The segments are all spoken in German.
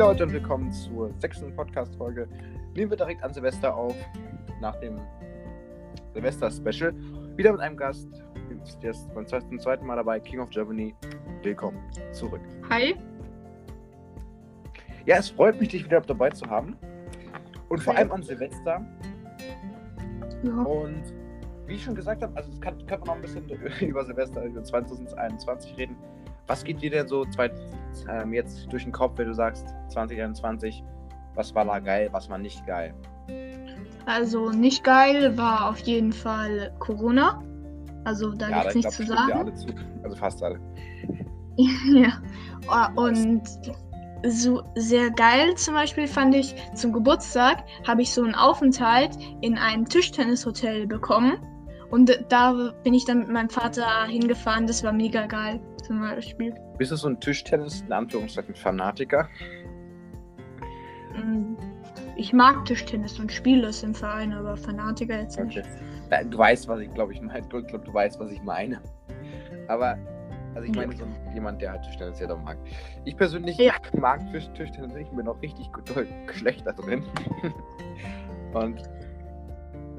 Leute und willkommen zur sechsten Podcast-Folge. Nehmen wir direkt an Silvester auf, nach dem Silvester-Special. Wieder mit einem Gast. Der ist beim zweiten, Mal dabei, King of Germany. Willkommen zurück. Hi. Ja, es freut mich, dich wieder dabei zu haben. Und vor Hi. allem an Silvester. Ja. Und wie ich schon gesagt habe, also es kann, können wir noch ein bisschen über Silvester, über 2021 reden. Was geht dir denn so zwei, ähm, jetzt durch den Kopf, wenn du sagst 2021, was war da geil, was war nicht geil? Also nicht geil war auf jeden Fall Corona. Also da ja, gibt's da nichts zu sagen. zu. Also fast alle. ja. Oh, Und so sehr geil zum Beispiel fand ich zum Geburtstag habe ich so einen Aufenthalt in einem Tischtennishotel bekommen. Und da bin ich dann mit meinem Vater hingefahren. Das war mega geil zum Beispiel. Bist du so ein Tischtennis, in Anführungszeichen, Fanatiker? Mm, Ich mag Tischtennis und spiele es im Verein, aber Fanatiker jetzt nicht. Okay. Ja, Du weißt, was ich glaube, ich meine. Ich glaube, du weißt, was ich meine. Aber, also ich Ja. meine, so jemand, der halt Tischtennis sehr doll mag. Ich persönlich Ja. mag Tisch, Tischtennis nicht, bin auch richtig gut, schlecht da drin. Und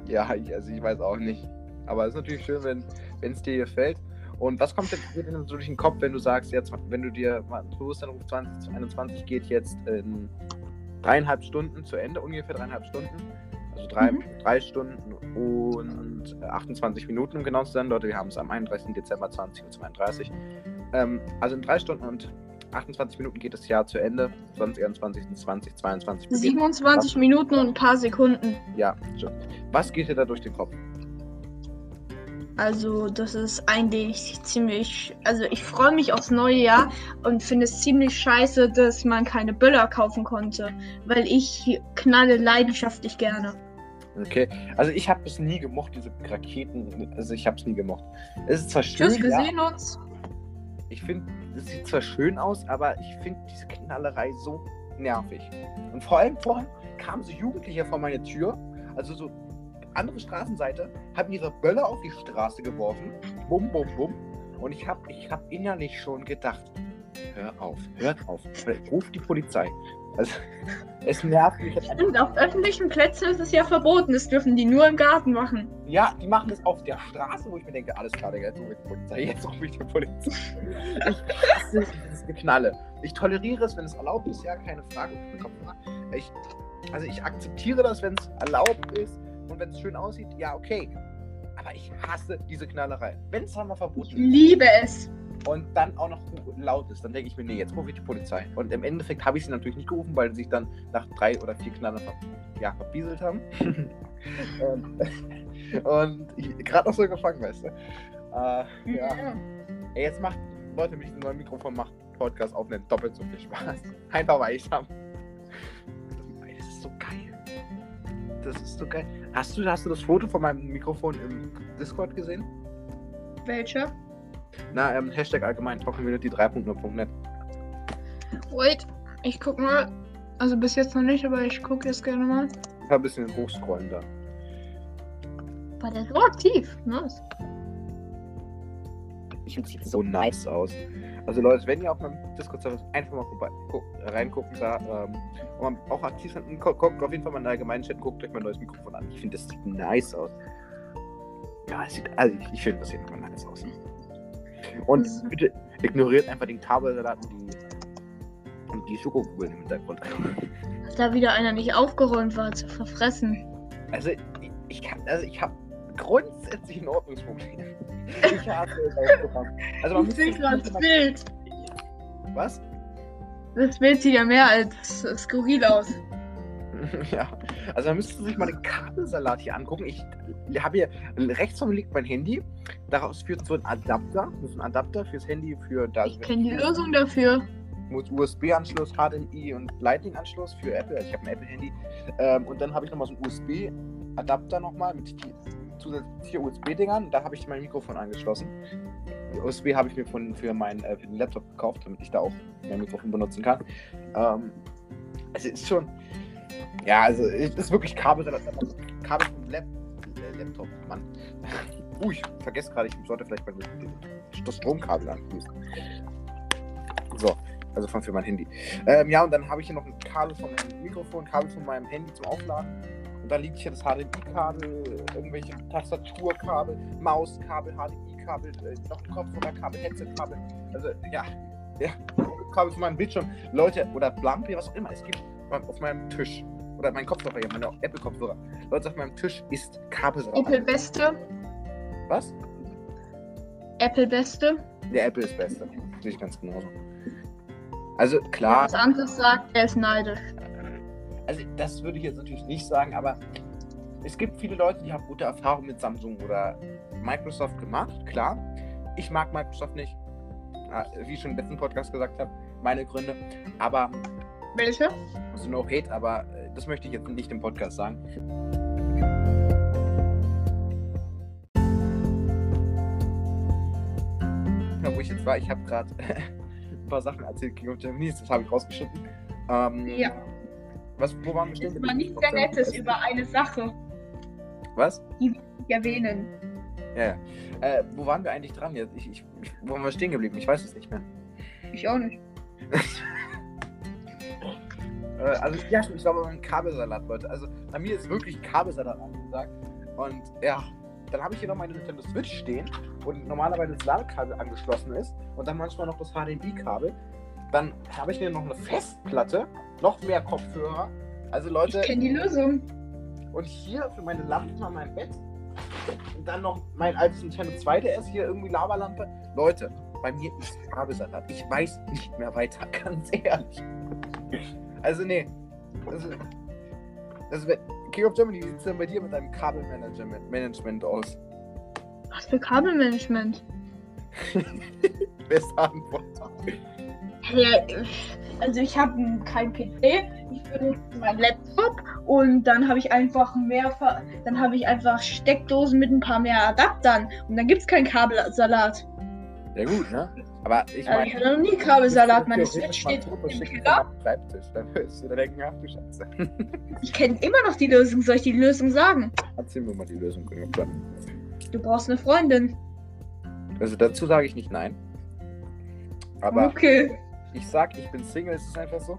ja, ich, also ich weiß auch nicht. Aber es ist natürlich schön, wenn es dir gefällt. Und was kommt denn so durch den Kopf, wenn du sagst, jetzt, wenn du dir, mal, Bewusstseinruf 2021 geht jetzt in dreieinhalb Stunden zu Ende, ungefähr dreieinhalb Stunden. Also drei, Mhm. drei Stunden und äh, 28 Minuten, um genau zu sein. Leute, wir haben es am 31. Dezember 20.32 Uhr. Ähm, also in drei Stunden und 28 Minuten geht das Jahr zu Ende. 2021 und 2022 beginnt. 27 Minuten und ein paar Sekunden. Ja, schon. Was geht dir da durch den Kopf? Also, das ist eigentlich ziemlich. Also, ich freue mich aufs neue Jahr und finde es ziemlich scheiße, dass man keine Böller kaufen konnte. Weil ich knalle leidenschaftlich gerne. Okay, also ich habe es nie gemocht, diese Raketen. Also ich habe es nie gemocht. Es ist zwar schön, Tschüss, wir ja, sehen uns. ich finde, es sieht zwar schön aus, aber ich finde diese Knallerei so nervig. Und vor allem vorhin kamen so Jugendliche vor meine Tür, also so andere Straßenseite, haben ihre Böller auf die Straße geworfen, bum, bum, bum. Und ich habe ich hab innerlich schon gedacht, hör auf, hört auf, ruf die Polizei. Also, es nervt mich. Stimmt, auf öffentlichen Plätzen ist es ja verboten. Das dürfen die nur im Garten machen. Ja, die machen das auf der Straße, wo ich mir denke, alles klar, jetzt rufe ich die Polizei, jetzt rufe ich die Polizei. Ich hasse dieses Geknalle. Ich toleriere es, wenn es erlaubt ist, ja, keine Frage. Ich, also ich akzeptiere das, wenn es erlaubt ist und wenn es schön aussieht, ja, okay. Aber ich hasse diese Knallerei. Wenn es einmal Ich verboten ist liebe es. und dann auch noch laut ist, dann denke ich mir, nee, jetzt rufe ich die Polizei. Und im Endeffekt habe ich sie natürlich nicht gerufen, weil sie sich dann nach drei oder vier Knallern ver ja, verbieselt haben. und und ich gerade noch so gefangen, weißt du. Äh, ja. Ey, jetzt macht, Leute, mit diesem neuen Mikrofon macht Podcast aufnehmen doppelt so viel Spaß. Einfach weil ich habe. Ey, Das ist so geil. Das ist so geil. Hast du, hast du das Foto von meinem Mikrofon im Discord gesehen? Welcher? Na, ähm, Hashtag allgemein, Community 3.0.net. Wait, ich guck mal. Also bis jetzt noch nicht, aber ich gucke jetzt gerne mal. Ich war ein bisschen hochscrollen da. War der so aktiv? Nice. Ich sieht so nice aus. Also Leute, wenn ihr auf meinem Discord-Server seid, einfach mal vorbei, guck, reingucken da. Ähm, und auch aktiv sein, guckt, guckt auf jeden Fall mal in den allgemeinen Chat, guckt euch mein neues Mikrofon an. Ich finde, das sieht nice aus. Ja, es sieht, also ich, ich finde, das sieht immer nice aus. Und Mhm. bitte ignoriert einfach den Kabelsalat und die, und die Schokokugeln im Hintergrund. Dass da wieder einer nicht aufgeräumt war zu verfressen. Also ich, ich kann, also ich habe grundsätzlich ein Ordnungsproblem. Ich hasse es. Also man Ich sehe gerade das Bild. Was? Das Bild sieht ja mehr als skurril aus. Ja, also man müsste sich mal den Kabelsalat hier angucken. Ich habe hier rechts von mir liegt mein Handy. Daraus führt so ein Adapter. Das ist ein Adapter fürs Handy für da Ich kenne die Lösung dafür. muss USB-Anschluss, HDMI und Lightning-Anschluss für Apple. Also ich habe ein Apple-Handy. Ähm, und dann habe ich nochmal so einen USB-Adapter nochmal mit vier- zusätzlich vier USB-Dingern. Da habe ich mein Mikrofon angeschlossen. USB habe ich mir von, für, meinen, äh, für den Laptop gekauft, damit ich da auch mein Mikrofon benutzen kann. Ähm, es ist schon. Ja, also es ist wirklich Kabel, Kabel vom Lap, äh, Laptop, Mann. Uh, ich vergesse gerade, ich sollte vielleicht mal das Stromkabel anschließen. So, Also von für mein Handy. Ähm, ja, und dann habe ich hier noch ein Kabel von meinem Mikrofon, Kabel von meinem Handy zum Aufladen. Da liegt hier das HDMI-Kabel, irgendwelche Tastaturkabel, Mauskabel, HDMI-Kabel, äh, noch ein Kopfhörerkabel, Headset-Kabel. Also ja, ja, Kabel von meinem Bildschirm. Leute, oder Lampe, was auch immer es gibt, auf meinem Tisch. Oder mein Kopfhörer hier, meine Apple-Kopfhörer. Leute, auf meinem Tisch ist Kabelsalat. Apple Beste. Was? Apple Beste. Der Apple ist Beste. Sehe ich ganz genauso. Also klar. Was anderes sagt, er ist neidisch. Also das würde ich jetzt natürlich nicht sagen, aber es gibt viele Leute, die haben gute Erfahrungen mit Samsung oder Microsoft gemacht, klar. Ich mag Microsoft nicht, Ah, wie ich schon im letzten Podcast gesagt habe, meine Gründe. Aber Welche? also no hate, aber äh, das möchte ich jetzt nicht im Podcast sagen. Wo ich jetzt war, ich habe gerade ein paar Sachen erzählt King of Germany, das habe ich rausgeschnitten. Ähm, Ja. Was, wo waren wir stehen? Das war geblieben? nichts sehr Nettes über eine Sache. Was? Die ich erwähnen. Ja, ja. Äh, wo waren wir eigentlich dran jetzt? Ich, ich, wo waren wir stehen geblieben? Ich weiß es nicht mehr. Ich auch nicht. Äh, also, ja, ich war beim Kabelsalat, Leute. Also, bei mir ist wirklich Kabelsalat angesagt. Und ja, dann habe ich hier noch meine Nintendo Switch stehen, wo normalerweise das Ladekabel angeschlossen ist. Und dann manchmal noch das HDMI-Kabel. Dann habe ich hier noch eine Festplatte, noch mehr Kopfhörer. Also, Leute, Ich kenne die Lösung. und hier für meine Lampen an meinem Bett. Und dann noch mein altes Nintendo 2DS, hier irgendwie Lavalampe. Leute, bei mir ist Kabelsalat. Ich weiß nicht mehr weiter, ganz ehrlich. Also, nee. Also, also King of Germany, wie sieht es denn bei dir mit deinem Kabelmanagement Management aus? Was für Kabelmanagement? Beste Antwort. Also ich habe kein PC, ich benutze meinen Laptop und dann habe ich einfach mehr, Ver- dann habe ich einfach Steckdosen mit ein paar mehr Adaptern und dann gibt es keinen Kabelsalat. Ja, gut, ne? Aber ich meine. ich hatte noch nie Kabelsalat, meine Switch steht im Keller. Dann wirst du denken, ach du Scheiße. Ich kenne immer noch die Lösung, soll ich die Lösung sagen? Erzähl mir mal die Lösung. Du brauchst eine Freundin. Also dazu sage ich nicht nein. Aber okay. Ich sag, ich bin Single, es ist einfach so.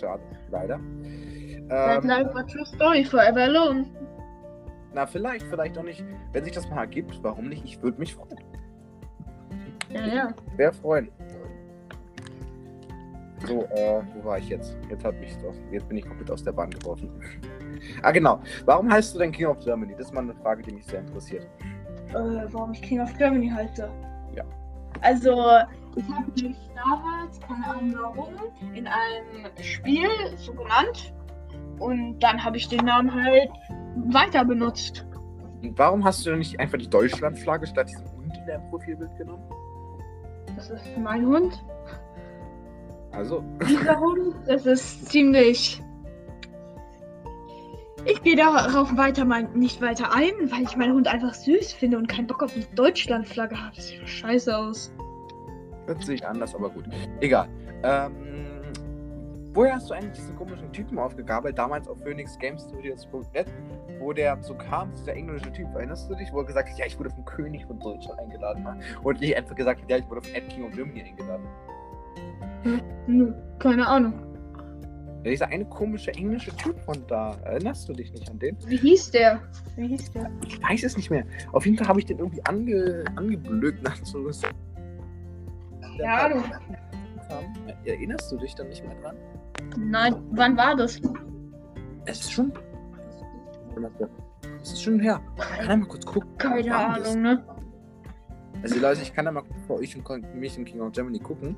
Schade, leider. That Ähm, life a true story, forever alone. na, vielleicht, vielleicht auch nicht. Wenn sich das mal ergibt, warum nicht? Ich würde mich freuen. Ja, ja. Sehr freuen. So, äh, wo war ich jetzt? Jetzt hat mich doch, jetzt bin ich komplett aus der Bahn geworfen. ah, genau. Warum heißt du denn King of Germany? Das ist mal eine Frage, die mich sehr interessiert. Äh, warum ich King of Germany halte. Ja. Also, ich habe mich damals, keine Ahnung warum, in einem Spiel so genannt. Und dann habe ich den Namen halt weiter benutzt. Und warum hast du denn nicht einfach die Deutschlandflagge statt diesem Hund in deinem Profilbild genommen? Das ist mein Hund. Also, Dieser Hund, das ist ziemlich. Ich gehe darauf weiter mal nicht weiter ein, weil ich meinen Hund einfach süß finde und keinen Bock auf eine Deutschlandflagge habe. Das sieht doch scheiße aus. Hört sich anders, aber gut. Egal. Ähm, woher hast du eigentlich diesen komischen Typen aufgegabelt, damals auf phoenixgamestudios.net, wo der so kam, dieser englische Typ, erinnerst du dich, wo er gesagt hat, ja, ich wurde vom König von Deutschland eingeladen, ne? und nicht einfach gesagt hat, ja, ich wurde von Ed King of Germany eingeladen. Nö, keine Ahnung. Ja, dieser eine komische englische Typ von da, erinnerst du dich nicht an den? Wie hieß der? Wie hieß der? Ich weiß es nicht mehr. Auf jeden Fall habe ich den irgendwie ange, angeblökt nach so Keine Ahnung. Erinnerst du dich dann nicht mehr dran? Nein, wann war das? Es ist schon. Es ist schon her. Kann er mal kurz gucken? Keine das- Ahnung, ne? Also Leute, ich kann da mal für euch und mich in King of Germany gucken.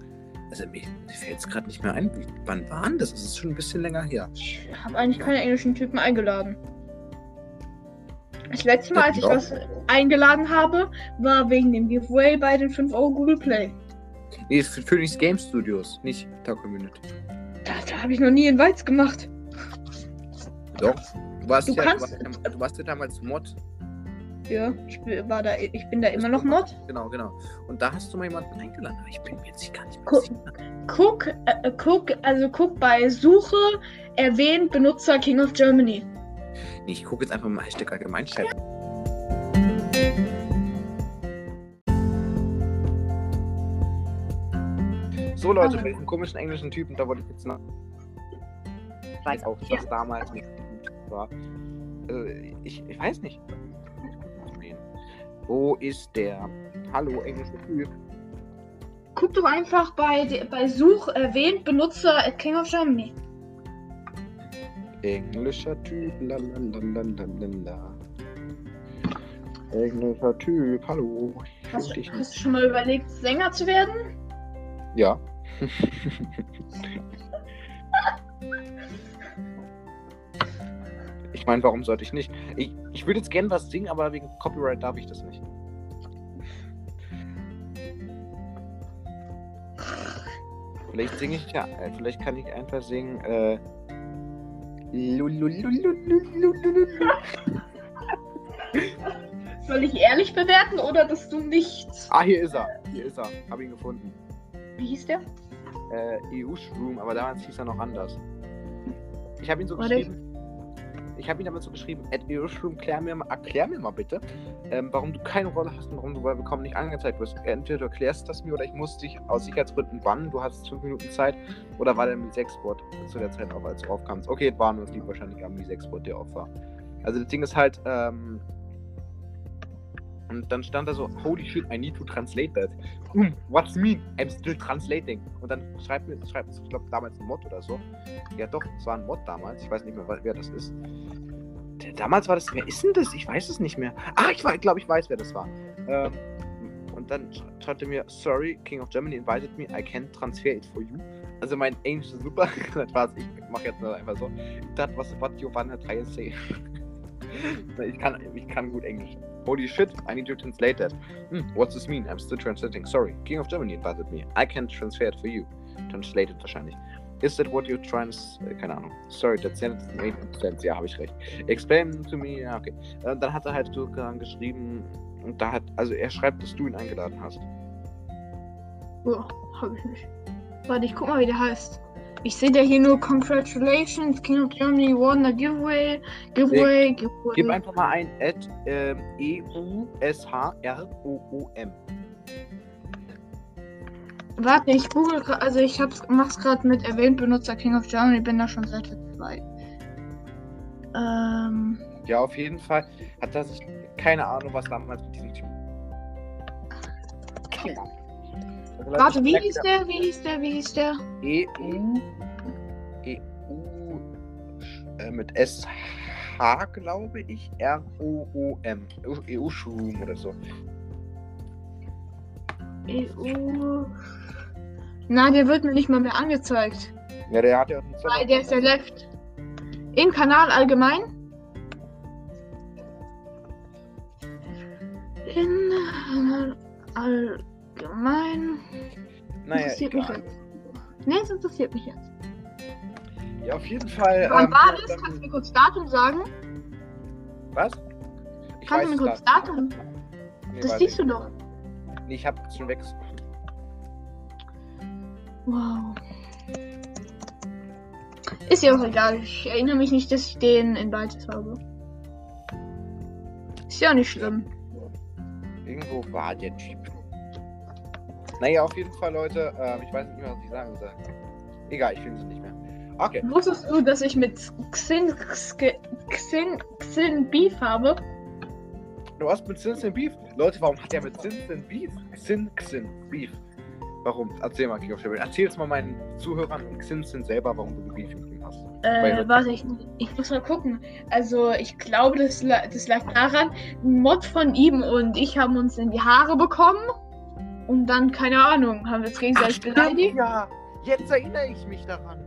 Also mir, mir fällt es gerade nicht mehr ein. Wann war denn das? Es ist schon ein bisschen länger her. Ich habe eigentlich keine englischen Typen eingeladen. Das letzte Mal, als ich Ja. was eingeladen habe, war wegen dem Giveaway bei den 5 Euro Google Play. Nee, für Phoenix Game Studios, nicht Tag Community. Da, da habe ich noch nie in Weiz gemacht. Doch. Du warst, Du ja, kannst- du, warst, du warst ja damals Mod. Ja, ich bin, war da, ich bin da immer noch Mod. Genau, genau. Und da hast du mal jemanden eingeladen. Aber ich bin mir jetzt nicht gar nicht mehr Guck. sicher. Guck, äh, guck, also guck bei Suche, erwähnt Benutzer King of Germany. Nee, ich gucke jetzt einfach mal Hashtag Allgemeinschreiben. So, Leute, bei diesem komischen englischen Typen, da wollte ich jetzt noch. Ich weiß auch, Ja. was damals nicht gut war. Äh, ich, ich weiß nicht. Wo ist der? Hallo, englischer Typ. Guck doch einfach bei, bei Such erwähnt Benutzer at King of Germany. Englischer Typ, lalalala. Englischer Typ, hallo. Hast, hast du schon mal überlegt, Sänger zu werden? Ja. ich meine, warum sollte ich nicht? Ich, ich würde jetzt gerne was singen, aber wegen Copyright darf ich das nicht. Vielleicht singe ich ja, äh, vielleicht kann ich einfach singen. Äh, Soll ich ehrlich bewerten oder dass du nichts? Ah, hier ist er. Hier ist er. Hab ihn gefunden. Wie hieß der? äh, EU-Shroom, aber damals hieß er noch anders. Ich habe ihn so Warte. geschrieben. Ich habe ihn damals so geschrieben, at EU-Shroom, klär mir mal, erklär mir mal bitte, ähm, warum du keine Rolle hast und warum du bei Willkommen nicht angezeigt wirst. Entweder du erklärst das mir oder ich muss dich aus Sicherheitsgründen bannen. Du hast fünf Minuten Zeit. Oder war der Mi 6 Bot zu der Zeit auch, als du aufkamst? Okay, war nur, es liegt wahrscheinlich am Mi 6 Bot, der auf war. Also das Ding ist halt, ähm, und dann stand da so, holy shit, I need to translate that. Hm, what's mean? I'm still translating. Und dann schreibt mir, schreibt, ich glaube damals ein Mod oder so. Ja doch, es war ein Mod damals. Ich weiß nicht mehr, wer das ist. Damals war das, wer ist denn das? Ich weiß es nicht mehr. Ah, ich glaube, ich weiß, wer das war. Ähm, und dann sch- schreibt er mir, sorry, King of Germany invited me, I can't transfer it for you. Also mein Englisch ist super. das war's, ich mache jetzt nur einfach so. Das was what try and say. ich, kann, ich kann gut Englisch. Holy shit, I need to translate that. Hmm, what's this mean? I'm still translating. Sorry, King of Germany invited me. I can't transfer it for you. Translated wahrscheinlich. Is that what you're trying to... s- äh, Keine Ahnung. Sorry, that sentence made sense. Ja, habe ich recht. Explain to me... Ja, okay. Äh, dann hat er halt dann geschrieben... Und da hat... Also er schreibt, dass du ihn eingeladen hast. Ja, hab ich nicht. Warte, ich guck mal, wie der heißt. Ich sehe da hier nur Congratulations, King of Germany won a giveaway, giveaway, giveaway. Gib einfach mal ein at ähm, E-U-S-H-R-O-O-M. Warte, ich google, gra- also ich hab's, mach's gerade mit erwähnt Benutzer King of Germany, bin da schon seit zwei. Ähm, Ja, auf jeden Fall hat sich... Keine Ahnung, was damals mit diesem Typ... Keine Ahnung. Warte, wie hieß der, wie hieß der, wie hieß der? EU, EU äh, mit SH, glaube ich, R-O-O-M. EU-Shroom oder so. EU. Na, der wird mir nicht mal mehr angezeigt. Ja, der hat ja Weil der ist ja left. Im Kanal allgemein? In allgemein. Naja, interessiert mich egal. jetzt. Nee, es interessiert mich jetzt. Ja, auf jeden Fall. Wann ähm, war das? dann- Kannst du mir kurz Datum sagen? Was? Ich Kannst du mir kurz da- Datum? Nee, Das siehst du doch. Nee, ich hab schon weg. Wow. Ist ja auch egal. Ich erinnere mich nicht, dass ich den in Beites habe. Ist ja nicht schlimm. Irgendwo war der Typ. Naja, auf jeden Fall, Leute. Ähm, ich weiß nicht mehr, was ich sagen soll. Egal, ich finde es nicht mehr. Okay. Wusstest du, dass ich mit Xin, Xin, Xin, Xin Beef habe? Du hast mit Sin Beef? Leute, warum hat er mit Sin Beef? Sin Xin Beef. Warum? Erzähl mal, King. Erzähl es mal meinen Zuhörern und Xin Sin selber, warum du Beef mit ihm hast. Äh, warte, ich, ich muss mal gucken. Also, ich glaube, das, das lag daran, ein Mod von ihm und ich haben uns in die Haare bekommen. Und dann, keine Ahnung, haben wir uns gegenseitig beleidigt. ja. Jetzt erinnere ich mich daran.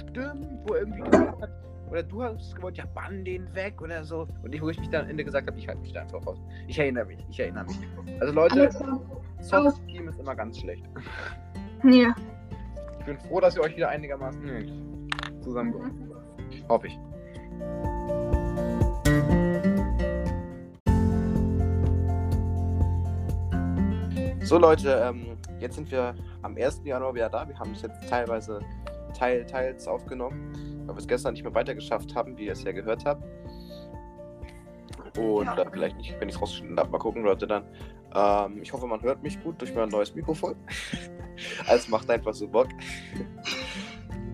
Stimmt, wo er irgendwie gesagt hat, oder du hast gewollt, ja, bann den weg oder so. Und ich, wo ich mich dann am Ende gesagt habe, ich halte mich da einfach raus. Ich erinnere mich, ich erinnere mich. Also Leute. Soft Team ist immer ganz schlecht. Ja. Ich bin froh, dass ihr euch wieder einigermaßen hm, zusammengefunden habt. Hoffe ich. So Leute, ähm, jetzt sind wir am 1. Januar wieder da. Wir haben es jetzt teilweise teil, teils aufgenommen, weil wir es gestern nicht mehr weitergeschafft haben, wie ihr es ja gehört habt. Oder ja. vielleicht nicht, wenn ich es rausgeschnitten habe. Mal gucken, Leute, dann. Ähm, ich hoffe, man hört mich gut durch mein neues Mikrofon. also macht einfach so Bock.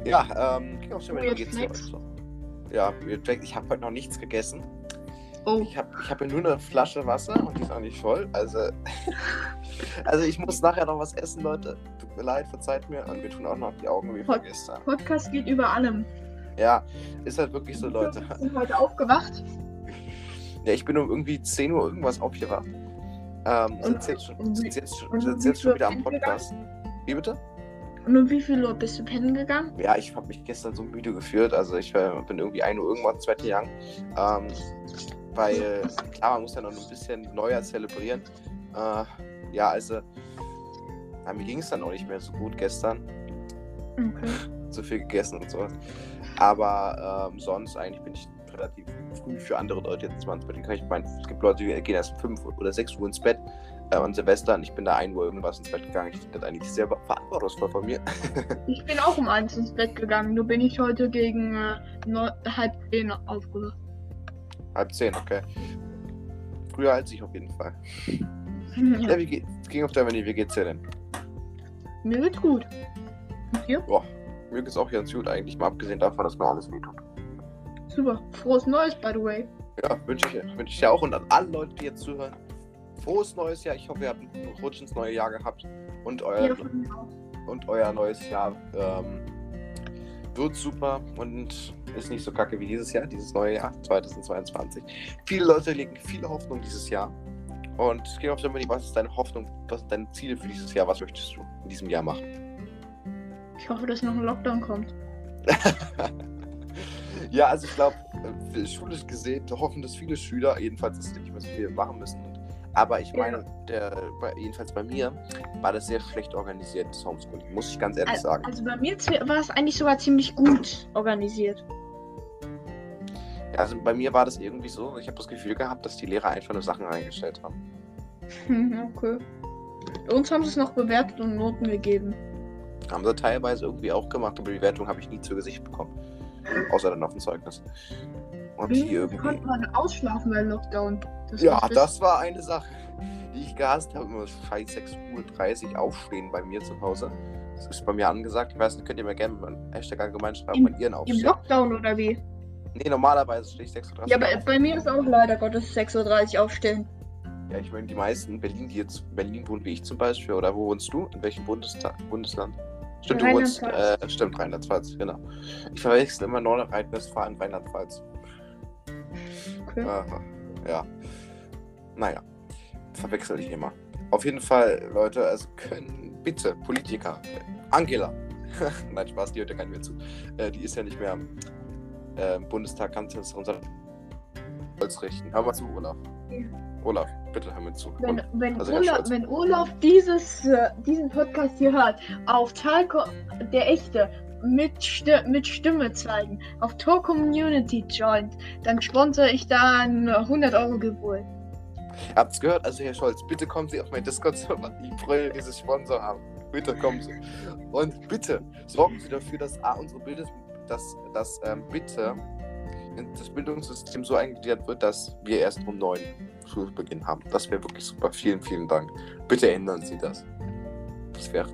ja, ähm, ging auch schon wie geht's dir? Ja, ich habe heute noch nichts gegessen. Oh. Ich habe ich hab nur eine Flasche Wasser und die ist auch nicht voll. Also, also ich muss nachher noch was essen, Leute. Tut mir leid, verzeiht mir. Und wir tun auch noch die Augen wie Pod gestern. Podcast geht über allem. Ja, ist halt wirklich so, Leute. Ich bin heute aufgewacht. Ja, ich bin um irgendwie 10 Uhr irgendwas aufgewacht. Ähm, und, jetzt schon, sitz jetzt, sitz jetzt schon wieder am Podcast. Gegangen? Wie bitte? Und um wie viel Uhr bist du pennen gegangen? Ja, ich habe mich gestern so müde gefühlt. Also ich äh, bin irgendwie 1 Uhr irgendwas, zweite Jahr. Ähm, weil, klar, man muss ja noch ein bisschen neuer zelebrieren. Äh, ja, also, ja, mir ging es dann auch nicht mehr so gut gestern. Okay. so viel gegessen und so. Aber ähm, sonst eigentlich bin ich relativ früh für andere Leute jetzt ins Bett gegangen. Ich meine, es gibt Leute, die gehen erst um 5 oder 6 Uhr ins Bett äh, an Silvester und ich bin da 1 Uhr irgendwas ins Bett gegangen. Ich finde das eigentlich sehr verantwortungsvoll von mir. ich bin auch um 1 ins Bett gegangen, nur bin ich heute gegen äh, halb 10 aufgewacht. Halb zehn, okay. Früher als ich auf jeden Fall. Ja, ja wie geht's? King of Germany, wie geht's dir denn? Mir geht's gut. Und dir? Boah, mir geht's auch ganz gut eigentlich, mal abgesehen davon, dass mir alles wehtut. Super. Frohes Neues, by the way. Ja, wünsche ich, wünsch ich dir auch und an alle Leute, die jetzt zuhören. Frohes neues Jahr. Ich hoffe, ihr habt einen Rutsch ins neue Jahr gehabt. Und euer, und euer neues Jahr ähm, wird super und ist nicht so kacke wie dieses Jahr, dieses neue Jahr, 2022. Viele Leute legen viele Hoffnung dieses Jahr. Und geh auf Germany, was ist deine Hoffnung, was sind deine Ziele für dieses Jahr? Was möchtest du in diesem Jahr machen? Ich hoffe, dass noch ein Lockdown kommt. ja, also ich glaube, äh, schulisch gesehen hoffen, dass viele Schüler, jedenfalls, dass sie nicht mehr so viel machen müssen aber ich meine, der, jedenfalls bei mir war das sehr schlecht organisiert, das Homeschooling, muss ich ganz ehrlich also, sagen. Also bei mir war es eigentlich sogar ziemlich gut organisiert. Also bei mir war das irgendwie so, ich habe das Gefühl gehabt, dass die Lehrer einfach nur Sachen reingestellt haben. okay. Uns haben sie es noch bewertet und Noten gegeben. Haben sie teilweise irgendwie auch gemacht, aber die Bewertung habe ich nie zu Gesicht bekommen. Außer dann auf dem Zeugnis. Und die irgendwie. konnte man ausschlafen bei Lockdown? Das ja, das war eine Sache, die ich gehasst habe. Immer scheiß 6.30 Uhr aufstehen bei mir zu Hause. Das ist bei mir angesagt. Ich weiß nicht, könnt ihr mir gerne mal Hashtag allgemein schreiben, wann ihren aufstehen. Im Lockdown oder wie? Nee, normalerweise stehe ich 6.30 Uhr. Ja, aber bei mir ist auch leider Gottes 6.30 Uhr aufstehen. Ja, ich meine, die meisten in Berlin, die jetzt in Berlin wohnen, wie ich zum Beispiel, oder wo wohnst du? In welchem Bundestag, Bundesland? Stimmt, du wohnst, äh, stimmt, Rheinland-Pfalz, genau. Ich verwechsel immer Nordrhein-Westfalen, Rheinland-Pfalz. Okay. Äh, ja. Naja, verwechsel ich immer. Auf jeden Fall, Leute, also können bitte Politiker, Angela, nein, Spaß, die hört ja gar nicht mehr zu. Äh, die ist ja nicht mehr äh, Bundestag, unser Holz richten. Hör mal zu, Olaf. Ja. Olaf, bitte hör mir zu. Wenn, wenn, also Olaf, wenn Olaf dieses, äh, diesen Podcast hier hört, auf Talco, der echte, mit, Sti mit Stimme zeigen, auf Tor Community joint, dann sponsere ich dann 100 Euro Gebühr. Habt's gehört? Also, Herr Scholz, bitte kommen Sie auf mein Discord-Server. Ich freue dieses Sponsor haben. Bitte kommen Sie. Und bitte sorgen Sie dafür, dass A, unsere Bilder, dass, dass ähm, bitte das Bildungssystem so eingegliedert wird, dass wir erst um neun Schulbeginn haben. Das wäre wirklich super. Vielen, vielen Dank. Bitte ändern Sie das. Das wäre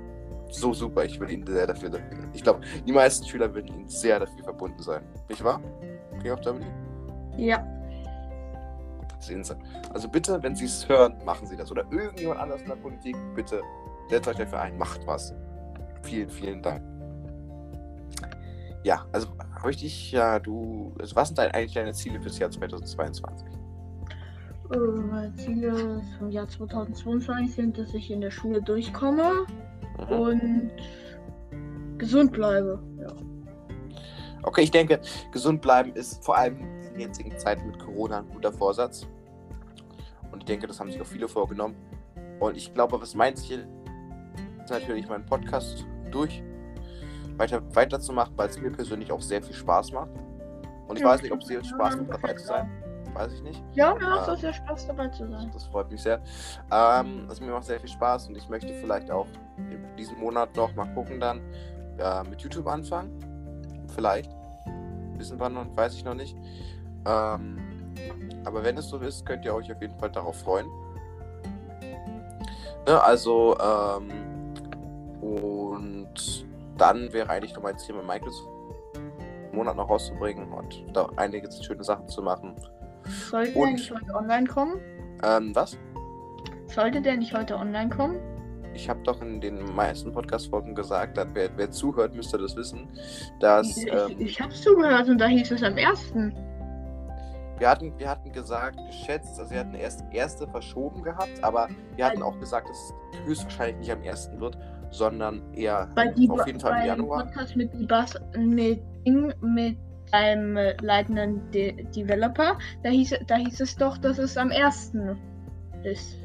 so super. Ich würde Ihnen sehr dafür. Ich glaube, die meisten Schüler würden Ihnen sehr dafür verbunden sein. Nicht wahr? King of Germany? Ja. Also bitte, wenn Sie es hören, machen Sie das. Oder irgendjemand anders in der Politik, bitte setzt euch dafür ein, macht was. Vielen, vielen Dank. Ja, also habe ich dich ja, du. Also was sind eigentlich deine Ziele fürs Jahr 2022? Meine Ziele vom Jahr 2022 sind, dass ich in der Schule durchkomme mhm. und gesund bleibe. Ja. Okay, ich denke, gesund bleiben ist vor allem in jetzigen Zeit mit Corona ein guter Vorsatz. Und ich denke, das haben sich auch viele vorgenommen. Und ich glaube, was mein Ziel ist natürlich, meinen Podcast durch weiter, weiterzumachen, weil es mir persönlich auch sehr viel Spaß macht. Und ich ja, weiß nicht, ob es dir Spaß macht, dabei zu sein. Weiß ich nicht. Ja, mir macht es auch sehr Spaß, dabei zu sein. Das freut mich sehr. Ähm, also mir macht sehr viel Spaß und ich möchte vielleicht auch in diesem Monat noch mal gucken dann äh, mit YouTube anfangen. Vielleicht. Wissen wir noch, weiß ich noch nicht. Ähm, Aber wenn es so ist, könnt ihr euch auf jeden Fall darauf freuen. Ne, also, ähm, und dann wäre eigentlich noch mein Ziel mit Michaels Monat noch rauszubringen und da einige schöne Sachen zu machen. Sollte der nicht heute online kommen? Ähm, was? Sollte der nicht heute online kommen? Ich habe doch in den meisten Podcast-Folgen gesagt, dass wer, wer, zuhört, müsste das wissen, dass. Ich, ähm, ich, ich habe zugehört und da hieß es am ersten. Wir hatten, wir hatten gesagt, geschätzt, also wir hatten erst erste verschoben gehabt, aber wir hatten auch gesagt, dass es höchstwahrscheinlich nicht am ersten wird, sondern eher Bei die, auf jeden Fall im Januar. Podcast mit, die Bas mit, mit einem leitenden De Developer, da hieß, da hieß es doch, dass es am ersten ist.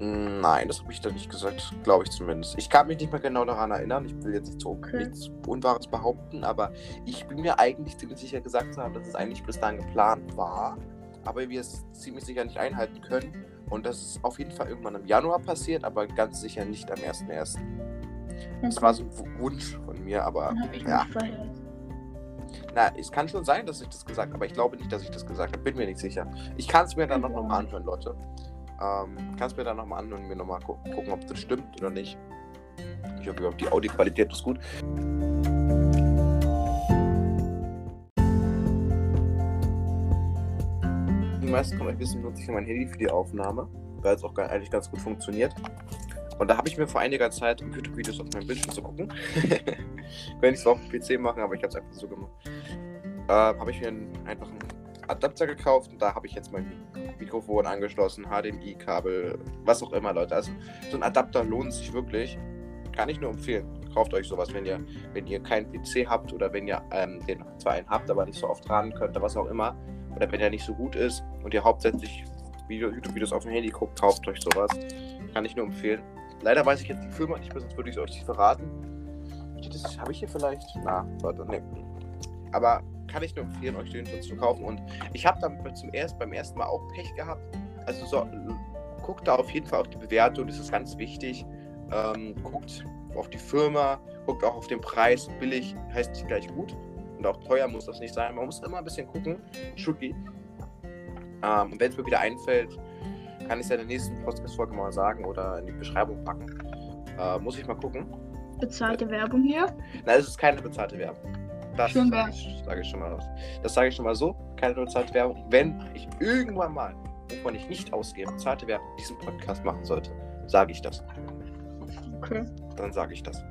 Nein, das habe ich da nicht gesagt, glaube ich zumindest. Ich kann mich nicht mehr genau daran erinnern. Ich will jetzt nicht so Okay. nichts Unwahres behaupten, aber ich bin mir eigentlich ziemlich sicher gesagt zu haben, dass es eigentlich bis dahin geplant war, aber wir es ziemlich sicher nicht einhalten können. Und das ist auf jeden Fall irgendwann im Januar passiert, aber ganz sicher nicht am 1.1. Das war so ein Wunsch von mir, aber ich ja. Na, es kann schon sein, dass ich das gesagt habe, aber ich glaube nicht, dass ich das gesagt habe. Bin mir nicht sicher. Ich kann es mir dann noch Ja. mal anhören, Leute. Ähm, kann es mir dann nochmal anhören und mir nochmal gu gucken, ob das stimmt oder nicht. Ich hoffe, die Audioqualität ist gut. Die meisten von euch wissen, nutze ich mein Handy für die Aufnahme, weil es auch eigentlich ganz gut funktioniert. Und da habe ich mir vor einiger Zeit, um YouTube-Videos auf meinem Bildschirm zu gucken, wenn ich es auf dem PC machen, aber ich habe es einfach so gemacht, äh, habe ich mir einfach einen Adapter gekauft und da habe ich jetzt mein Mikrofon angeschlossen, HDMI-Kabel, was auch immer, Leute. Also so ein Adapter lohnt sich wirklich. Kann ich nur empfehlen. Kauft euch sowas, wenn ihr, wenn ihr keinen PC habt oder wenn ihr ähm, den zwar einen habt, aber nicht so oft ran könnt oder was auch immer. Oder wenn er nicht so gut ist und ihr hauptsächlich Video, YouTube-Videos auf dem Handy guckt, kauft euch sowas. Kann ich nur empfehlen. Leider weiß ich jetzt die Firma nicht mehr, sonst würde ich es euch nicht verraten. Das- Habe ich hier vielleicht? Na, warte, ne. Aber kann ich nur empfehlen, euch den zu kaufen. Und ich habe damit zum erst, beim ersten Mal auch Pech gehabt. Also so, guckt da auf jeden Fall auf die Bewertung, das ist ganz wichtig. Ähm, guckt auf die Firma, guckt auch auf den Preis. Billig heißt nicht gleich gut. Und auch teuer muss das nicht sein. Man muss immer ein bisschen gucken. Schuki. Ähm, und wenn es mir wieder einfällt, kann ich es ja in der nächsten Podcast-Folge mal sagen oder in die Beschreibung packen. Äh, muss ich mal gucken. Bezahlte Werbung hier. Nein, es ist keine bezahlte Werbung. Das sage ich, sag ich schon mal. Das sage ich schon mal so. Keine bezahlte Werbung. Wenn ich irgendwann mal, wovon ich nicht ausgehe, bezahlte Werbung diesen Podcast machen sollte, sage ich das. Okay. Dann sage ich das.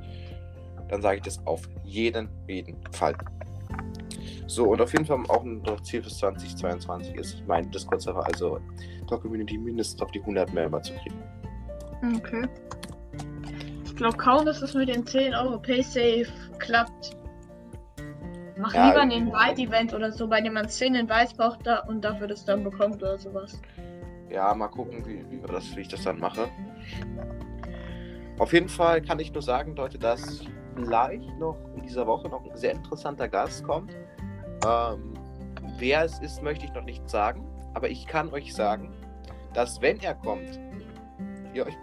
Dann sage ich das auf jeden, jeden Fall. So, und auf jeden Fall auch ein Ziel für 2022 ist mein Discord-Server, also Talk Community mindestens auf die 100 Member zu kriegen. Okay. Ich glaube kaum, dass es mit den 10 Euro Paysafe klappt. Mach Ja, lieber ein Invite-Event oder so, bei dem man 10 Invites braucht da und dafür das dann bekommt oder sowas. Ja, mal gucken, wie, wie, das, wie ich das dann mache. Auf jeden Fall kann ich nur sagen, Leute, dass vielleicht noch in dieser Woche noch ein sehr interessanter Gast kommt. Ähm, wer es ist, möchte ich noch nicht sagen, aber ich kann euch sagen, dass wenn er kommt, ihr euch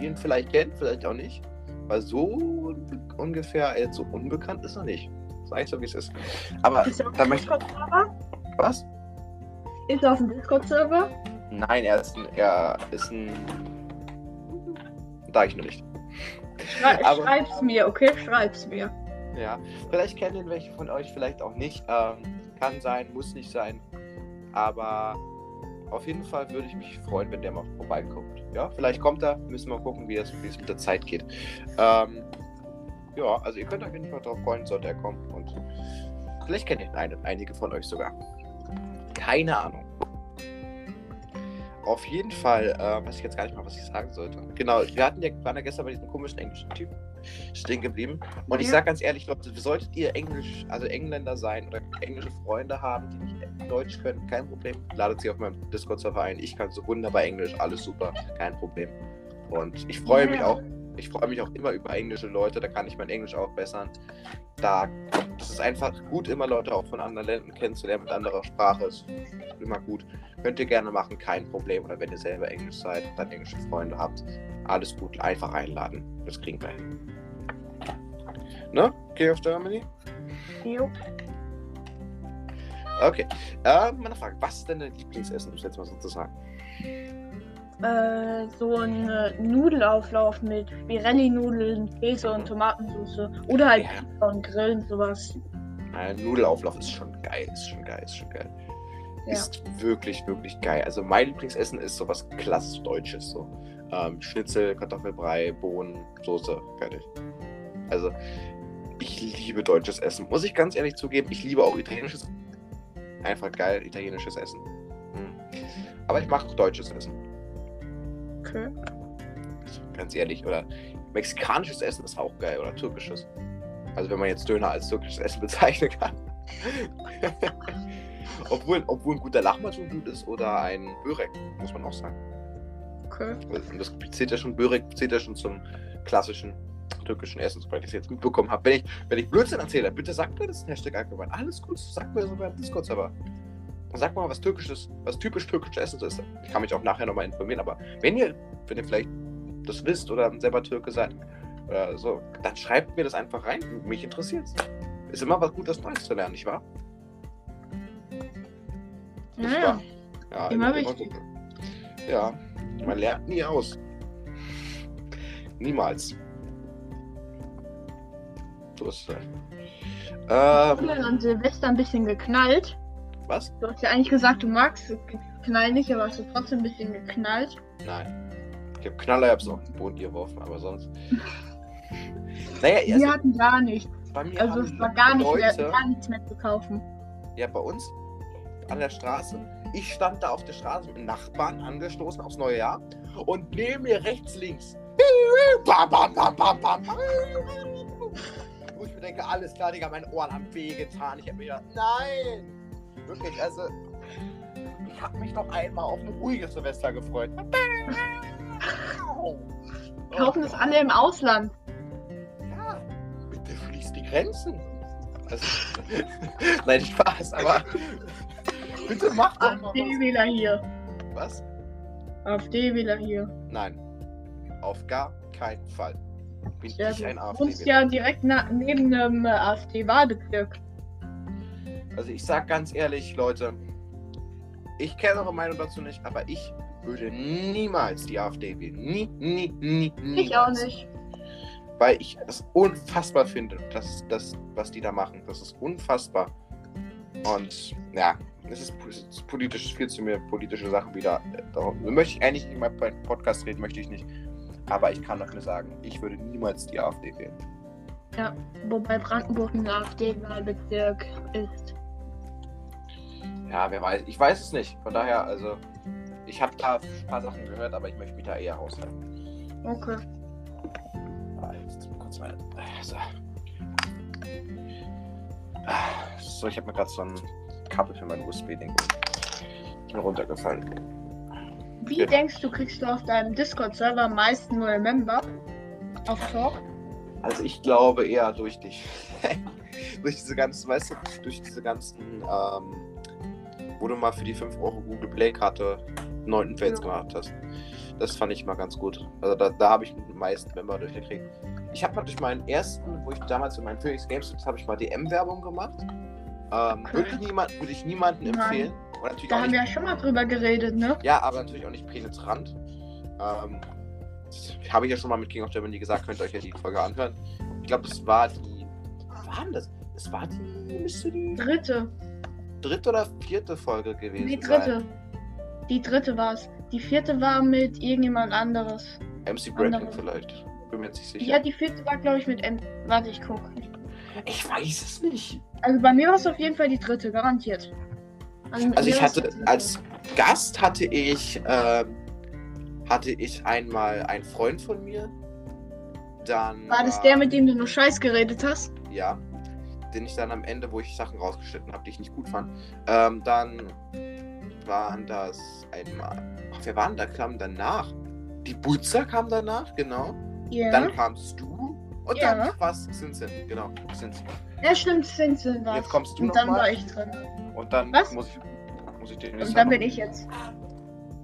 ihn vielleicht kennt, vielleicht auch nicht, weil so ungefähr jetzt so unbekannt ist er nicht. Sag ich so, wie es ist. Aber Ist er auf dem möchte Discord-Server? was? Ist er auf dem Discord-Server? Nein, er ist ein, er ist ein. Da ich noch nicht. Schrei Aber- Schreib's mir, okay? Schreib's mir. Ja, vielleicht kennen ihn welche von euch, vielleicht auch nicht. Ähm, kann sein, muss nicht sein. Aber auf jeden Fall würde ich mich freuen, wenn der mal vorbeikommt. Ja, vielleicht kommt er, müssen wir gucken, wie es, mit der Zeit geht. Ähm, ja, also ihr könnt auf jeden Fall darauf freuen, sollte er kommen. Und vielleicht kennt ihr eine, einige von euch sogar. Keine Ahnung. Auf jeden Fall, äh, weiß ich jetzt gar nicht mal, was ich sagen sollte. Genau, wir hatten ja, waren ja gestern bei diesem komischen englischen Typ stehen geblieben. Und ich Ja. sag ganz ehrlich, Leute, solltet ihr Englisch, also Engländer sein oder englische Freunde haben, die nicht Deutsch können, kein Problem. Ladet sie auf meinem Discord-Server ein. Ich kann so wunderbar Englisch, alles super, kein Problem. Und ich freue mich Ja. auch, ich freue mich auch immer über englische Leute, da kann ich mein Englisch auch bessern. Da, das ist einfach gut, immer Leute auch von anderen Ländern kennenzulernen mit anderer Sprache. Ist immer gut. Könnt ihr gerne machen, kein Problem. Oder wenn ihr selber Englisch seid, dann englische Freunde habt, alles gut, einfach einladen. Das kriegen wir hin. Ne? Key of Germany? Jo. Okay. Äh, meine Frage, was ist denn dein Lieblingsessen, um es jetzt mal so zu sagen? Äh, so ein äh, Nudelauflauf mit Spirelli-Nudeln, Käse und Tomatensauce. Oder halt Ja. Pizza und Grillen, sowas. Ein Nudelauflauf ist schon geil, ist schon geil, ist schon geil. Ja. Ist wirklich, wirklich geil. Also mein Lieblingsessen ist sowas klassisch Deutsches. So. Ähm, Schnitzel, Kartoffelbrei, Bohnen, Soße, fertig. Also, ich liebe deutsches Essen. Muss ich ganz ehrlich zugeben, ich liebe auch italienisches Einfach geil, italienisches Essen. Hm. Aber ich mag auch deutsches Essen. Okay. Ganz ehrlich. Oder mexikanisches Essen ist auch geil. Oder türkisches. Also wenn man jetzt Döner als türkisches Essen bezeichnen kann. obwohl, obwohl ein guter Lahmacun gut ist oder ein Börek, muss man auch sagen. Okay. Und das zählt ja schon, Börek zählt ja schon zum klassischen türkischen Essen, soweit ich es jetzt mitbekommen habe. Wenn ich, wenn ich Blödsinn erzähle, bitte sagt mir das Hashtag allgemein. Alles gut, sagt mir sogar im Discord-Server. Sagt mal, was türkisches, was typisch türkisches Essen ist. Ich kann mich auch nachher nochmal informieren, aber wenn ihr, wenn ihr vielleicht das wisst oder selber Türke seid, oder so, dann schreibt mir das einfach rein. Mich interessiert Ist immer was Gutes Neues zu lernen, nicht wahr? Das Ja, war- ja, Immer wichtig. so. Ja, man lernt nie aus. Niemals. Halt. Ähm, an Silvester ein bisschen geknallt. was? Du hast ja eigentlich gesagt, du magst Knall nicht, aber hast du trotzdem ein bisschen geknallt. Nein. Ich habe Knallerherbst auf den Boden geworfen, aber sonst. Naja, Wir also, hatten gar nichts. bei mir Also es war gar, nicht mehr, gar nichts mehr zu kaufen. ja, bei uns an der Straße. Ich stand da auf der Straße mit einem Nachbarn angestoßen aufs neue Jahr und neben mir rechts, links. Bam, bam, bam, bam, bam. Denke, alles klar, Digga, meine Ohren haben wehgetan. Ich hab mir gedacht, nein! Wirklich, also. Ich hab mich noch einmal auf ein ruhiges Silvester gefreut. Kaufen es alle im Ausland. Ja, bitte schließt die Grenzen. Also, Nein, Spaß, aber bitte macht doch mal AfD-Wähler hier. was. Was? AfD-Wähler hier. Nein, auf gar keinen Fall. Bin Ja, ich ein du AfD. wohnst ja direkt neben einem äh, AfD-Wahlbezirk. Also ich sag ganz ehrlich, Leute, ich kenne eure Meinung dazu nicht, aber ich würde niemals die AfD wählen. Nie, nie, nie, niemals. Ich auch nicht. Weil ich es unfassbar finde, das, das, was die da machen. Das ist unfassbar. Und ja, es ist, es ist politisch viel zu mir politische Sachen wieder. äh, Darum möchte ich eigentlich in meinem Podcast reden, möchte ich nicht. Aber ich kann doch nur sagen, ich würde niemals die AfD wählen. Wobei Brandenburg ein AfD-Wahlbezirk ist. Ja, wer weiß. Ich weiß es nicht. Von daher, also, ich habe da ein paar Sachen gehört, aber ich möchte mich da eher raushalten. Okay. Ah, jetzt mal kurz. So. Ah, So, ich habe mir gerade so ein Kabel für mein USB-Ding runtergefallen. Wie Ja. denkst du, kriegst du auf deinem Discord-Server am meisten neue Member? Auf Talk? Also ich glaube eher durch die durch diese ganzen, weißt du, durch diese ganzen, ähm, wo du mal für die 5 Euro Google Play-Karte 9. Fails Ja. gemacht hast. Das fand ich mal ganz gut. Also da, da habe ich den meisten Member durchgekriegt. Ich habe natürlich meinen ersten, wo ich damals in meinen Phoenix Games habe ich mal DM-Werbung gemacht. Ähm, Okay. Würde ich, niemand, würde ich niemanden Nein. Und natürlich Da haben wir ja schon mal drüber geredet, ne? ja, aber natürlich auch nicht penetrant. Ähm, habe ich ja schon mal mit King of Germany gesagt, könnt ihr euch ja die Folge anhören. Ich glaube, das war die. Was war denn das? Es war die. Müsste die Dritte. dritte oder vierte Folge gewesen Die sein. dritte. Die dritte war es. Die vierte war mit irgendjemand anderes. MC Breaking Andere. vielleicht. Bin mir jetzt nicht sicher. Ja, die vierte war, glaube ich, mit M. Warte, ich guck. ich weiß es nicht. Also bei mir war es auf jeden Fall die dritte, garantiert. Also ich hatte als Gast hatte ich ähm, hatte ich einmal einen Freund von mir. Dann War das der, mit dem du nur Scheiß geredet hast? ja, den ich dann am Ende, wo ich Sachen rausgeschnitten habe, die ich nicht gut fand. Ähm, dann waren das einmal. Ach, wer waren da? Kam danach. Die Butzer kam danach, genau. Ja. Dann kamst du. Und Ja. dann was? Sinsin, genau. Sinsin. ja, stimmt, Sinsen war Jetzt kommst du Und dann noch mal. war ich drin. Und dann Was? muss ich, muss ich den Und dann bin ich jetzt.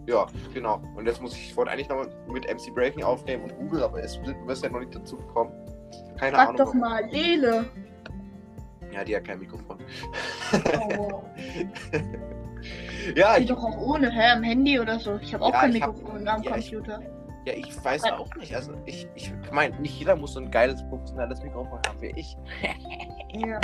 Ja, genau. Und jetzt muss ich, ich wollte eigentlich noch mit MC Breaking aufnehmen und Google, aber es, du wirst ja noch nicht dazu gekommen. Keine Frag Ahnung. doch warum. mal Lele. Ja, die hat kein Mikrofon. Oh. ja, ich, doch auch ohne, hä? Am Handy oder so. Ich habe auch Ja, kein ich hab- Mikrofon am ja, ich- Computer. ja, ich weiß auch nicht. Also ich, ich meine, nicht jeder muss so ein geiles professionelles Mikrofon haben wie ich. Ja.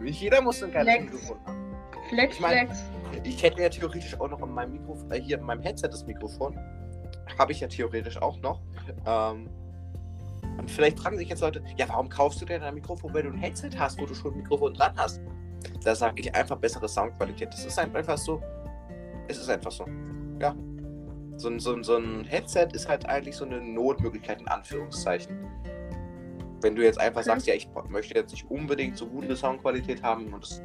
Nicht jeder muss so ein geiles Flex. Mikrofon haben. Flex, Ich mein- Flex. Ich hätte ja theoretisch auch noch in meinem Mikrofon, äh, hier in meinem Headset das Mikrofon. Habe ich ja theoretisch auch noch. Ähm, und vielleicht fragen sich jetzt Leute, ja, warum kaufst du denn ein Mikrofon, wenn du ein Headset hast, wo du schon ein Mikrofon dran hast? Da sage ich einfach bessere Soundqualität. Das ist einfach so. Es ist einfach so. Ja. So so, so ein Headset ist halt eigentlich so eine Notmöglichkeit, in Anführungszeichen. Wenn du jetzt einfach Okay. sagst, ja, ich möchte jetzt nicht unbedingt so gute Soundqualität haben und das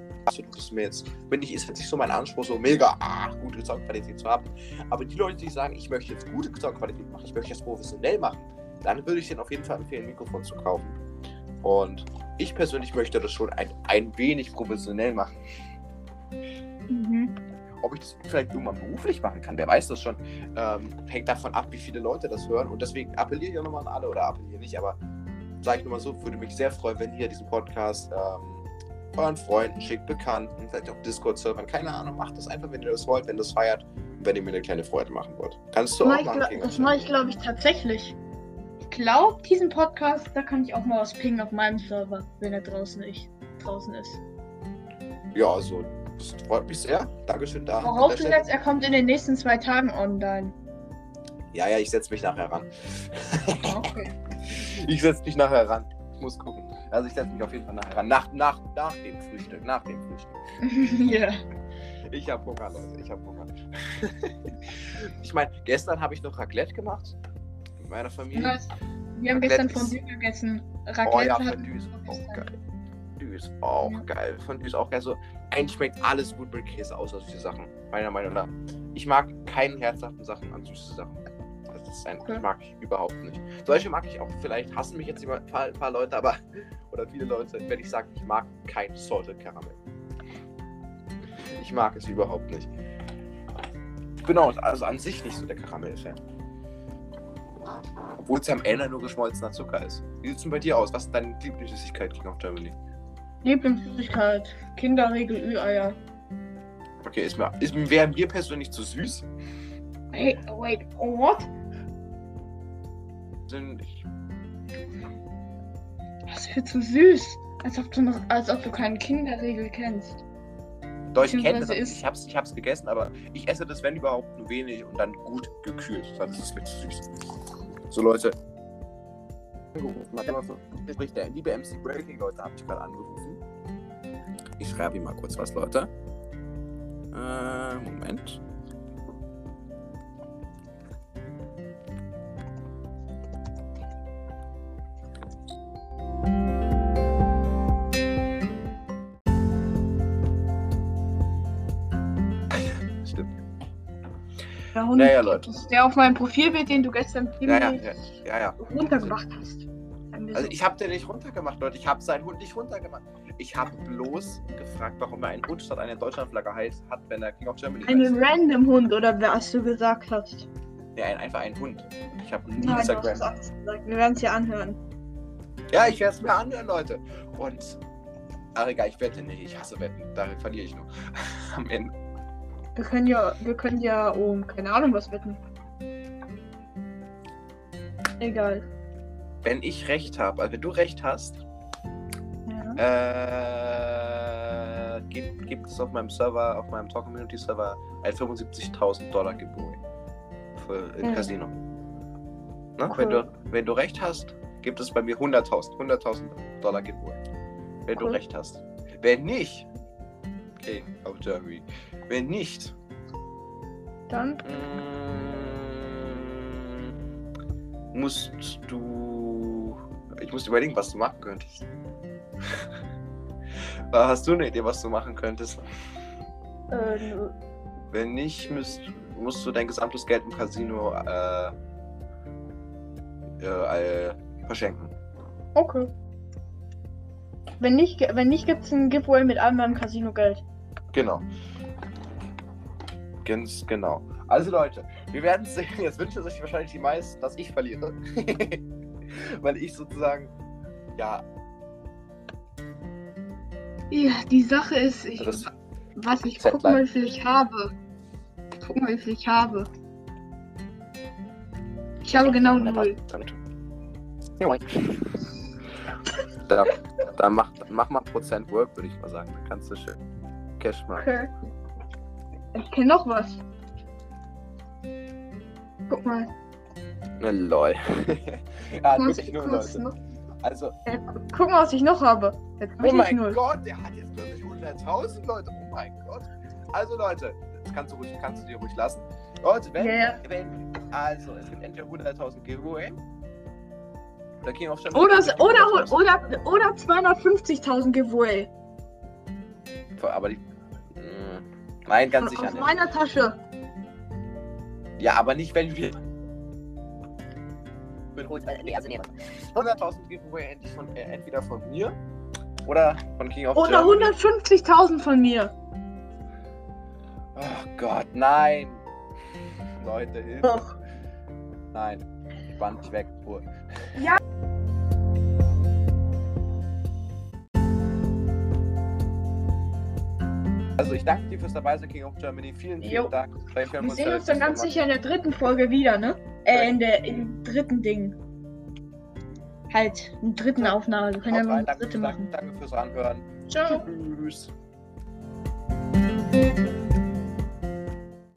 ist mir jetzt, bin ich, ist jetzt nicht so mein Anspruch, so mega ah, gute Soundqualität zu haben. Aber die Leute, die sagen, ich möchte jetzt gute Soundqualität machen, ich möchte das professionell machen, dann würde ich denen auf jeden Fall empfehlen, ein Mikrofon zu kaufen. Und ich persönlich möchte das schon ein, ein wenig professionell machen. Mhm. Ob ich das vielleicht irgendwann beruflich machen kann, wer weiß das schon, ähm, hängt davon ab, wie viele Leute das hören. Und deswegen appelliere ich auch nochmal an alle oder appelliere nicht, aber sage ich nur mal so, würde mich sehr freuen, wenn ihr diesen Podcast ähm, euren Freunden schickt, Bekannten, vielleicht auch Discord-Servern, keine Ahnung, macht das einfach, wenn ihr das wollt, wenn ihr das feiert und wenn ihr mir eine kleine Freude machen wollt. Kannst du Das auch machen, das mache ich glaube ich, tatsächlich. Ich glaube, diesen Podcast, da kann ich auch mal was pingen auf meinem Server, wenn er draußen, ich, draußen ist. Ja, also, das freut mich sehr. Dankeschön da. Vorausgesetzt, er kommt in den nächsten zwei Tagen online. Ja, ja, ich setze mich nachher ran. Okay. Ich setze mich nachher ran. Ich muss gucken. Also ich setze mich auf jeden Fall nachher ran. Nach, nach, nach dem Frühstück. Nach dem Frühstück. ja. Ich habe Hunger, Leute. Ich habe Hunger. ich meine, gestern habe ich noch Raclette gemacht. Mit meiner Familie. Nice. Wir haben Raclette gestern ist- Fondue gegessen. Oh Raclette ja, hatten Fondue ist auch geil. Fondue ist auch Ja. geil. Fondue ist auch geil. So, eigentlich schmeckt alles gut mit Käse, außer süße Sachen. Meiner Meinung nach. Ich mag keine herzhaften Sachen an süße Sachen. Das ist ein, Okay. mag ich überhaupt nicht. Solche mag ich auch, vielleicht hassen mich jetzt ein paar, paar Leute, aber, oder viele Leute, wenn ich sage, ich mag kein Salted Caramel. Ich mag es überhaupt nicht. Auch also an sich nicht so der Karamell-Fan. Obwohl es ja am Ende nur geschmolzener Zucker ist. Wie sieht es denn bei dir aus? Was ist deine Lieblingssüßigkeit King of Germany? Lieblingssüßigkeit. Kinderriegel, Ü-Eier. Okay, ist mir, ist, wäre mir persönlich zu süß. Hey, wait, what? Sind, ich, Das ist viel zu süß. Als ob du noch, als ob du keinen Kinderriegel kennst. doch, ich kenne das. Ich hab's, ich hab's gegessen, aber ich esse das, wenn überhaupt, nur wenig und dann gut gekühlt. Dann ist mir zu süß. So, Leute. Angerufen hat immer so, sprich, der liebe MC Breaking, Leute, hab ich gerade angerufen. Ich schreibe ihm mal kurz was, Leute. Äh, Moment. Der Hund. Naja, Leute. Das ist der auf meinem Profilbild, den du gestern Ja, ja, ja, ja, ja. runtergemacht hast. Also so. ich habe den nicht runtergemacht, Leute. Ich habe seinen Hund nicht runtergemacht. Ich habe bloß gefragt, warum er einen Hund statt einer Deutschlandflagge heißt, hat, wenn er King of Germany Einen heißt. random Hund oder was du gesagt hast. Nee, ein, einfach ein Hund. Ich habe einen Nein, anders gesagt. Wir werden es ja anhören. Ja, ich werde es mir anhören, Leute. Und. Ach egal, ich wette nicht. Ich hasse Wetten. Da verliere ich nur. Am Ende. Wir können ja, wir können ja um, keine Ahnung, was wetten. Egal. Wenn ich recht habe, also wenn du recht hast, Ja. äh, gibt, gibt es auf meinem Server, auf meinem Talk Community Server ein 75.000 Dollar Giveaway für im Mhm. Casino. Ne? Cool. Wenn, du, wenn du recht hast, gibt es bei mir 100.000 100.000 Dollar Giveaway. Wenn du Cool. recht hast. Wenn nicht, King of Germany. Wenn nicht, Dann mm, musst du. Ich muss überlegen, was du machen könntest. Hast du eine Idee, was du machen könntest? äh, nö. Wenn nicht, müsst, musst du dein gesamtes Geld im Casino äh, äh, äh, verschenken. Okay. Wenn nicht, wenn nicht gibt es ein Giveaway mit all meinem Casino-Geld. Genau. Ganz genau. Also Leute, wir werden sehen. Jetzt wünschen sich wahrscheinlich die meisten, dass ich verliere. Weil ich sozusagen, ja. Ja, die Sache ist, ich, Das was ich guck mal, wie viel ich habe. Guck mal, wie viel ich habe. Ich habe genau null. Ja. Da, da mach, mach mal Prozent Work, würde ich mal sagen. Da kannst du schön Cash machen. Okay. Ich kenne noch was. Guck mal. Ne, lol. ja, Guck, wirklich nur Leute. noch, Also, äh, guck mal, was ich noch habe. Jetzt oh mein null. Gott, der hat jetzt plötzlich 100.000 Leute. Oh mein Gott. Also, Leute, das kannst du, ruhig, kannst du dir ruhig lassen. Leute, wenn, ja. wenn also, es gibt entweder 100.000 Giveaway. Da King of Oder, Champions- oder, oder, oder 250.000 Giveaway. Aber die. Nein, ganz Aus sicher nicht. meiner Tasche. Ja, aber nicht, wenn wir. Nee, also nee, 100.000 Giveaway äh, entweder von mir oder von King of Oder Germany. 150.000 von mir. Oh Gott, nein. Leute, Hilfe. Doch. Nein. Ich war nicht weg. Ja. Also ich danke dir fürs Dabeisein, King of Germany. Vielen, vielen Jo. Dank. Vielleicht hören Wir sehen uns dann ganz sicher in der dritten Folge wieder, ne? Äh, in der im dritten Ding. Halt, im dritten Aufnahme. Wir Mal. können ja rein. eine dritte Danke, danke, machen. danke fürs Anhören. Ciao. Tschüss.